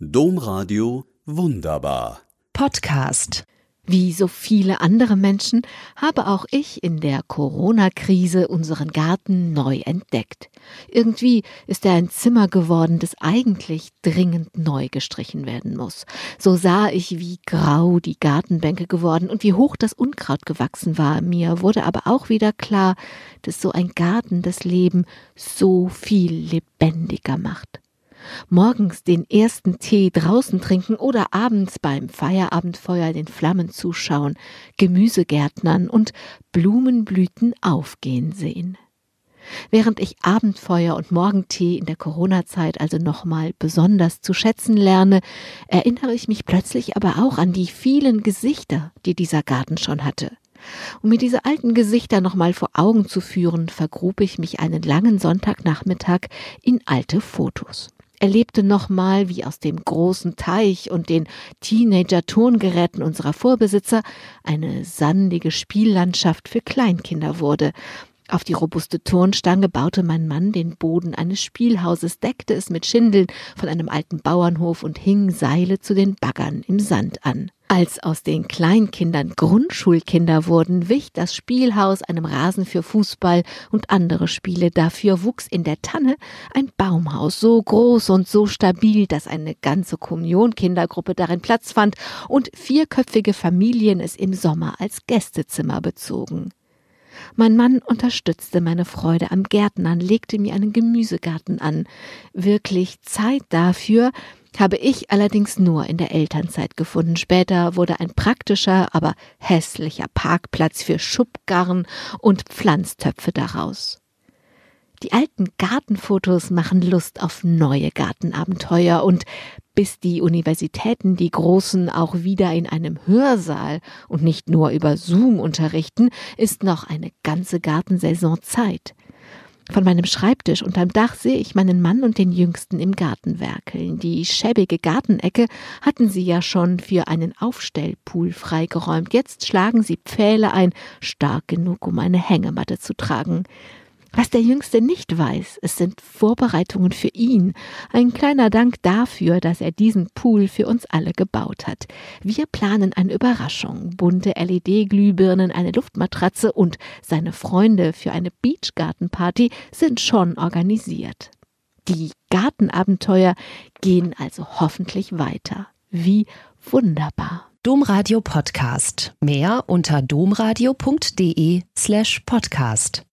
Domradio Wunderbar. Podcast. Wie so viele andere Menschen habe auch ich in der Corona-Krise unseren Garten neu entdeckt. Irgendwie ist er ein Zimmer geworden, das eigentlich dringend neu gestrichen werden muss. So sah ich, wie grau die Gartenbänke geworden und wie hoch das Unkraut gewachsen war. Mir wurde aber auch wieder klar, dass so ein Garten das Leben so viel lebendiger macht morgens den ersten Tee draußen trinken oder abends beim Feierabendfeuer den Flammen zuschauen, Gemüsegärtnern und Blumenblüten aufgehen sehen. Während ich Abendfeuer und Morgentee in der Corona-Zeit also nochmal besonders zu schätzen lerne, erinnere ich mich plötzlich aber auch an die vielen Gesichter, die dieser Garten schon hatte. Um mir diese alten Gesichter nochmal vor Augen zu führen, vergrub ich mich einen langen Sonntagnachmittag in alte Fotos erlebte nochmal, wie aus dem großen Teich und den Teenager-Turngeräten unserer Vorbesitzer eine sandige Spiellandschaft für Kleinkinder wurde. Auf die robuste Turnstange baute mein Mann den Boden eines Spielhauses, deckte es mit Schindeln von einem alten Bauernhof und hing Seile zu den Baggern im Sand an. Als aus den Kleinkindern Grundschulkinder wurden, wich das Spielhaus einem Rasen für Fußball und andere Spiele. Dafür wuchs in der Tanne ein Baumhaus, so groß und so stabil, dass eine ganze Kommunionkindergruppe darin Platz fand und vierköpfige Familien es im Sommer als Gästezimmer bezogen. Mein Mann unterstützte meine Freude am Gärtnern, legte mir einen Gemüsegarten an. Wirklich Zeit dafür habe ich allerdings nur in der Elternzeit gefunden. Später wurde ein praktischer, aber hässlicher Parkplatz für Schubgarn und Pflanztöpfe daraus. Die alten Gartenfotos machen Lust auf neue Gartenabenteuer und bis die Universitäten die Großen auch wieder in einem Hörsaal und nicht nur über Zoom unterrichten, ist noch eine ganze Gartensaison Zeit. Von meinem Schreibtisch unterm Dach sehe ich meinen Mann und den Jüngsten im Garten werkeln. Die schäbige Gartenecke hatten sie ja schon für einen Aufstellpool freigeräumt. Jetzt schlagen sie Pfähle ein, stark genug, um eine Hängematte zu tragen. Was der Jüngste nicht weiß, es sind Vorbereitungen für ihn. Ein kleiner Dank dafür, dass er diesen Pool für uns alle gebaut hat. Wir planen eine Überraschung. Bunte LED-Glühbirnen, eine Luftmatratze und seine Freunde für eine Beachgartenparty sind schon organisiert. Die Gartenabenteuer gehen also hoffentlich weiter. Wie wunderbar. Domradio Podcast. Mehr unter domradio.de slash podcast.